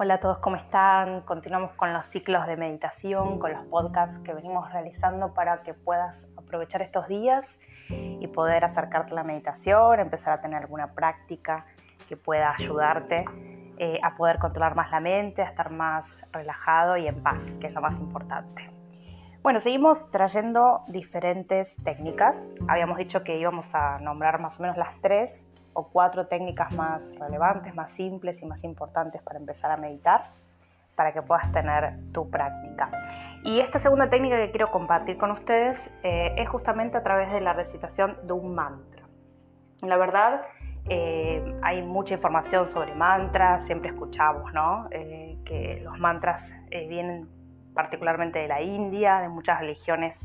Hola a todos, ¿cómo están? Continuamos con los ciclos de meditación, con los podcasts que venimos realizando para que puedas aprovechar estos días y poder acercarte a la meditación, empezar a tener alguna práctica que pueda ayudarte eh, a poder controlar más la mente, a estar más relajado y en paz, que es lo más importante. Bueno, seguimos trayendo diferentes técnicas. Habíamos dicho que íbamos a nombrar más o menos las tres o cuatro técnicas más relevantes, más simples y más importantes para empezar a meditar, para que puedas tener tu práctica. Y esta segunda técnica que quiero compartir con ustedes eh, es justamente a través de la recitación de un mantra. La verdad, eh, hay mucha información sobre mantras, siempre escuchamos ¿no? Eh, que los mantras vienen particularmente de la India, de muchas religiones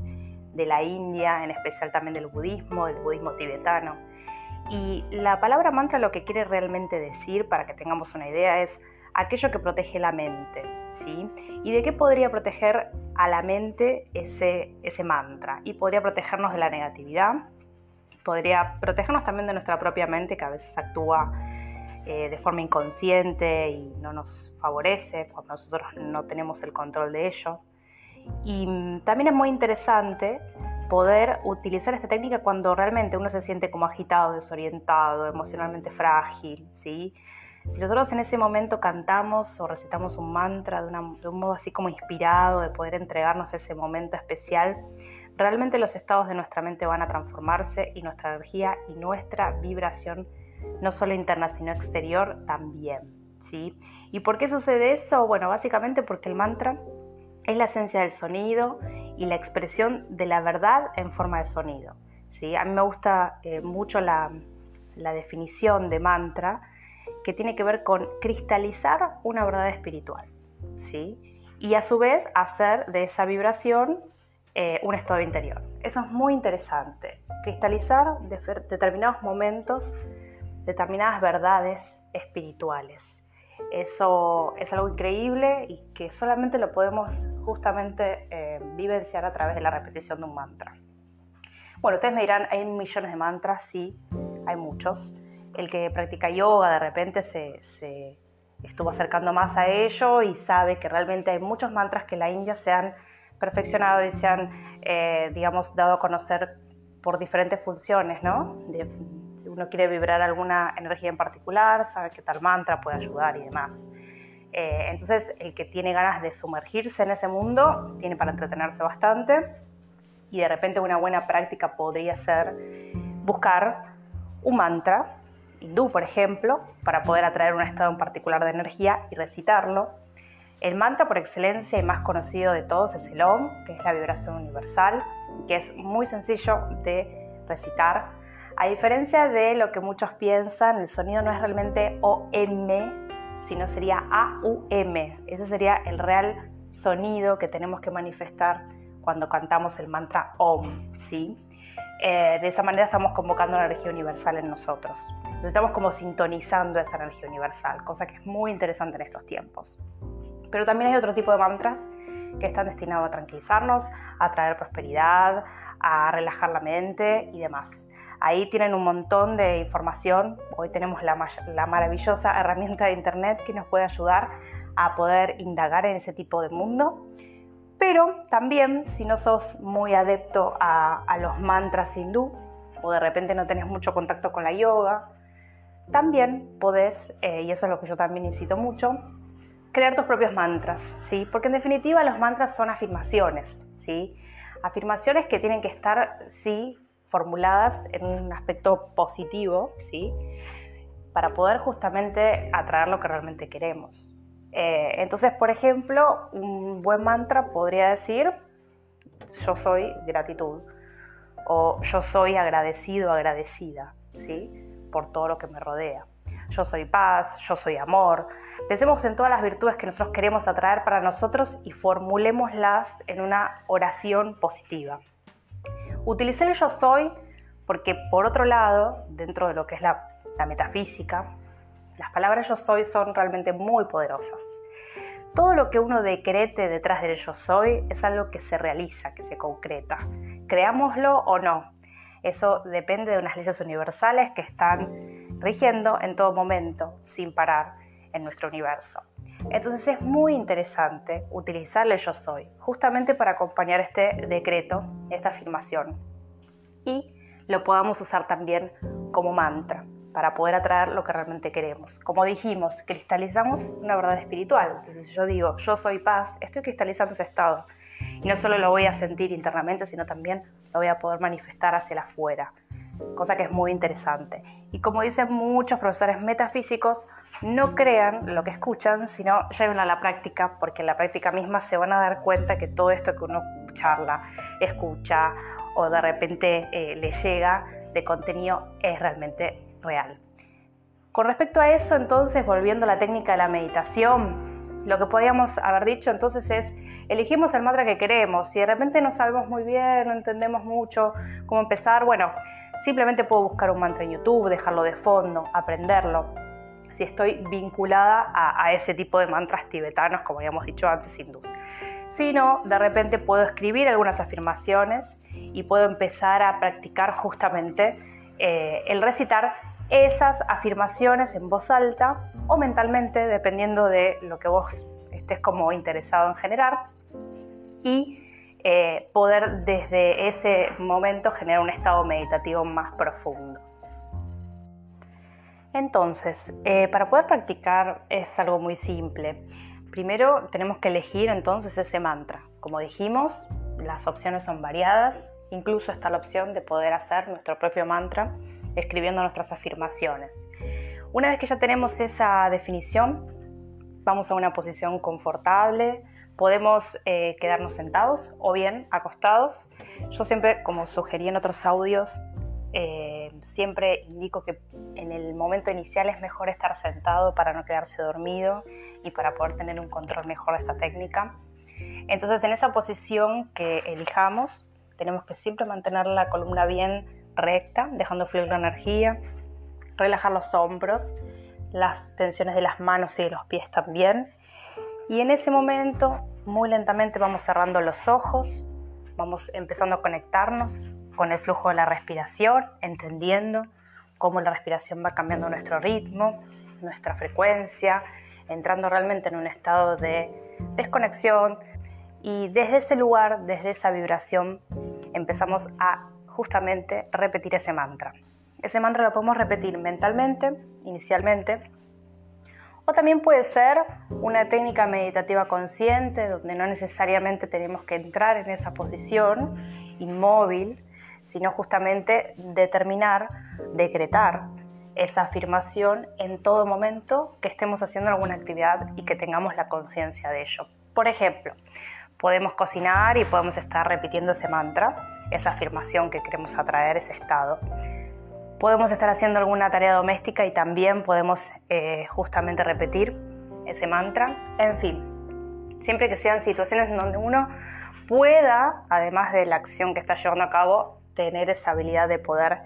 de la India, en especial también del budismo, del budismo tibetano. Y la palabra mantra lo que quiere realmente decir, para que tengamos una idea, es aquello que protege la mente. ¿sí? ¿Y de qué podría proteger a la mente ese, ese mantra? Y podría protegernos de la negatividad, podría protegernos también de nuestra propia mente que a veces actúa eh, de forma inconsciente y no nos favorece cuando nosotros no tenemos el control de ello. Y también es muy interesante poder utilizar esta técnica cuando realmente uno se siente como agitado, desorientado, emocionalmente frágil, ¿sí? Si nosotros en ese momento cantamos o recitamos un mantra de, de, un modo así como inspirado, de poder entregarnos a ese momento especial, realmente los estados de nuestra mente van a transformarse y nuestra energía y nuestra vibración no solo interna, sino exterior también. ¿sí? ¿Y por qué sucede eso? Bueno, básicamente porque el mantra es la esencia del sonido y la expresión de la verdad en forma de sonido. ¿sí? A mí me gusta eh, mucho la, definición de mantra que tiene que ver con cristalizar una verdad espiritual. ¿sí? Y a su vez hacer de esa vibración eh, un estado interior. Eso es muy interesante. Cristalizar determinados momentos determinadas verdades espirituales. Eso es algo increíble y que solamente lo podemos justamente eh, vivenciar a través de la repetición de un mantra. Bueno, ustedes me dirán, hay millones de mantras, sí, hay muchos. El que practica yoga de repente se, estuvo acercando más a ello y sabe que realmente hay muchos mantras que la India se han perfeccionado y se han, eh, digamos, dado a conocer por diferentes funciones, ¿no? Uno quiere vibrar alguna energía en particular, sabe que tal mantra puede ayudar y demás. Eh, entonces, el que tiene ganas de sumergirse en ese mundo tiene para entretenerse bastante y de repente una buena práctica podría ser buscar un mantra hindú, por ejemplo, para poder atraer un estado en particular de energía y recitarlo. El mantra por excelencia y más conocido de todos es el OM, que es la vibración universal, que es muy sencillo de recitar a diferencia de lo que muchos piensan, el sonido no es realmente OM, sino sería AUM. Ese sería el real sonido que tenemos que manifestar cuando cantamos el mantra OM, ¿sí? Eh, de esa manera estamos convocando la energía universal en nosotros. Entonces estamos como sintonizando esa energía universal, cosa que es muy interesante en estos tiempos. Pero también hay otro tipo de mantras que están destinados a tranquilizarnos, a traer prosperidad, a relajar la mente y demás. Ahí tienen un montón de información. Hoy tenemos la, maravillosa herramienta de Internet que nos puede ayudar a poder indagar en ese tipo de mundo. Pero también si no sos muy adepto a, los mantras hindú o de repente no tenés mucho contacto con la yoga, también podés, eh, y eso es lo que yo también incito mucho, crear tus propios mantras, ¿sí? Porque en definitiva los mantras son afirmaciones, ¿sí? Afirmaciones que tienen que estar, sí, formuladas en un aspecto positivo, ¿sí? Para poder justamente atraer lo que realmente queremos. Eh, entonces, por ejemplo, un buen mantra podría decir, yo soy gratitud, o yo soy agradecido, agradecida, ¿sí? Por todo lo que me rodea. Yo soy paz, yo soy amor. Pensemos en todas las virtudes que nosotros queremos atraer para nosotros y formulémoslas en una oración positiva. Utilicé el yo soy porque por otro lado, dentro de lo que es la, metafísica, las palabras yo soy son realmente muy poderosas. Todo lo que uno decrete detrás del yo soy es algo que se realiza, que se concreta. Creámoslo o no. Eso depende de unas leyes universales que están rigiendo en todo momento, sin parar, en nuestro universo. Entonces es muy interesante utilizar el yo soy, justamente para acompañar este decreto, esta afirmación. Y lo podamos usar también como mantra para poder atraer lo que realmente queremos. Como dijimos, cristalizamos una verdad espiritual. Entonces yo digo, yo soy paz, estoy cristalizando ese estado. Y no solo lo voy a sentir internamente, sino también lo voy a poder manifestar hacia el afuera, cosa que es muy interesante. Y como dicen muchos profesores metafísicos, no crean lo que escuchan, sino lleven a la práctica, porque en la práctica misma se van a dar cuenta que todo esto que uno charla, escucha o de repente eh, le llega de contenido es realmente real. Con respecto a eso, entonces, volviendo a la técnica de la meditación, lo que podríamos haber dicho entonces es, elegimos el mantra que queremos. Si de repente no sabemos muy bien, no entendemos mucho cómo empezar, bueno, simplemente puedo buscar un mantra en YouTube, dejarlo de fondo, aprenderlo. Si estoy vinculada a, ese tipo de mantras tibetanos, como habíamos dicho antes, hindús sino de repente puedo escribir algunas afirmaciones y puedo empezar a practicar justamente eh, el recitar esas afirmaciones en voz alta o mentalmente, dependiendo de lo que vos estés como interesado en generar, y eh, poder desde ese momento generar un estado meditativo más profundo. Entonces, eh, para poder practicar es algo muy simple. Primero tenemos que elegir entonces ese mantra. Como dijimos, las opciones son variadas, incluso está la opción de poder hacer nuestro propio mantra escribiendo nuestras afirmaciones. Una vez que ya tenemos esa definición, vamos a una posición confortable, podemos eh, quedarnos sentados o bien acostados. Yo siempre, como sugerí en otros audios, eh, siempre indico que en el momento inicial es mejor estar sentado para no quedarse dormido y para poder tener un control mejor de esta técnica. Entonces en esa posición que elijamos tenemos que siempre mantener la columna bien recta, dejando fluir la energía, relajar los hombros, las tensiones de las manos y de los pies también. Y en ese momento, muy lentamente vamos cerrando los ojos, vamos empezando a conectarnos con el flujo de la respiración, entendiendo cómo la respiración va cambiando nuestro ritmo, nuestra frecuencia, entrando realmente en un estado de desconexión y desde ese lugar, desde esa vibración, empezamos a justamente repetir ese mantra. Ese mantra lo podemos repetir mentalmente, inicialmente, o también puede ser una técnica meditativa consciente, donde no necesariamente tenemos que entrar en esa posición inmóvil, sino justamente determinar, decretar esa afirmación en todo momento que estemos haciendo alguna actividad y que tengamos la conciencia de ello. Por ejemplo, podemos cocinar y podemos estar repitiendo ese mantra, esa afirmación que queremos atraer, ese estado. Podemos estar haciendo alguna tarea doméstica y también podemos eh, justamente repetir ese mantra. En fin, siempre que sean situaciones en donde uno pueda, además de la acción que está llevando a cabo, tener esa habilidad de poder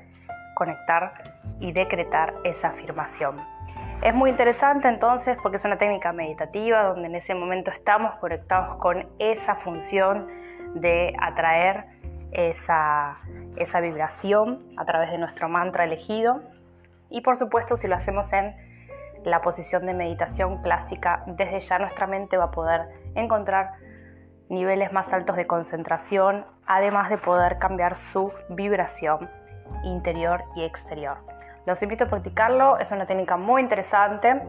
conectar y decretar esa afirmación. Es muy interesante entonces porque es una técnica meditativa donde en ese momento estamos conectados con esa función de atraer esa, esa vibración a través de nuestro mantra elegido y por supuesto si lo hacemos en la posición de meditación clásica, desde ya nuestra mente va a poder encontrar niveles más altos de concentración, además de poder cambiar su vibración interior y exterior. Los invito a practicarlo, es una técnica muy interesante.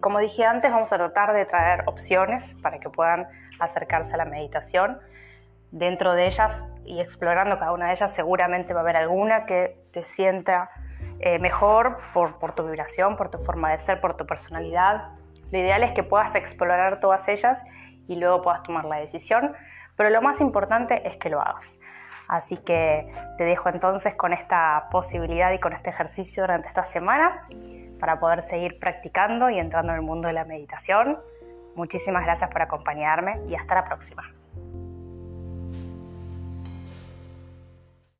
Como dije antes, vamos a tratar de traer opciones para que puedan acercarse a la meditación. Dentro de ellas y explorando cada una de ellas, seguramente va a haber alguna que te sienta eh, mejor por, por tu vibración, por tu forma de ser, por tu personalidad. Lo ideal es que puedas explorar todas ellas y luego puedas tomar la decisión, pero lo más importante es que lo hagas. Así que te dejo entonces con esta posibilidad y con este ejercicio durante esta semana para poder seguir practicando y entrando en el mundo de la meditación. Muchísimas gracias por acompañarme y hasta la próxima.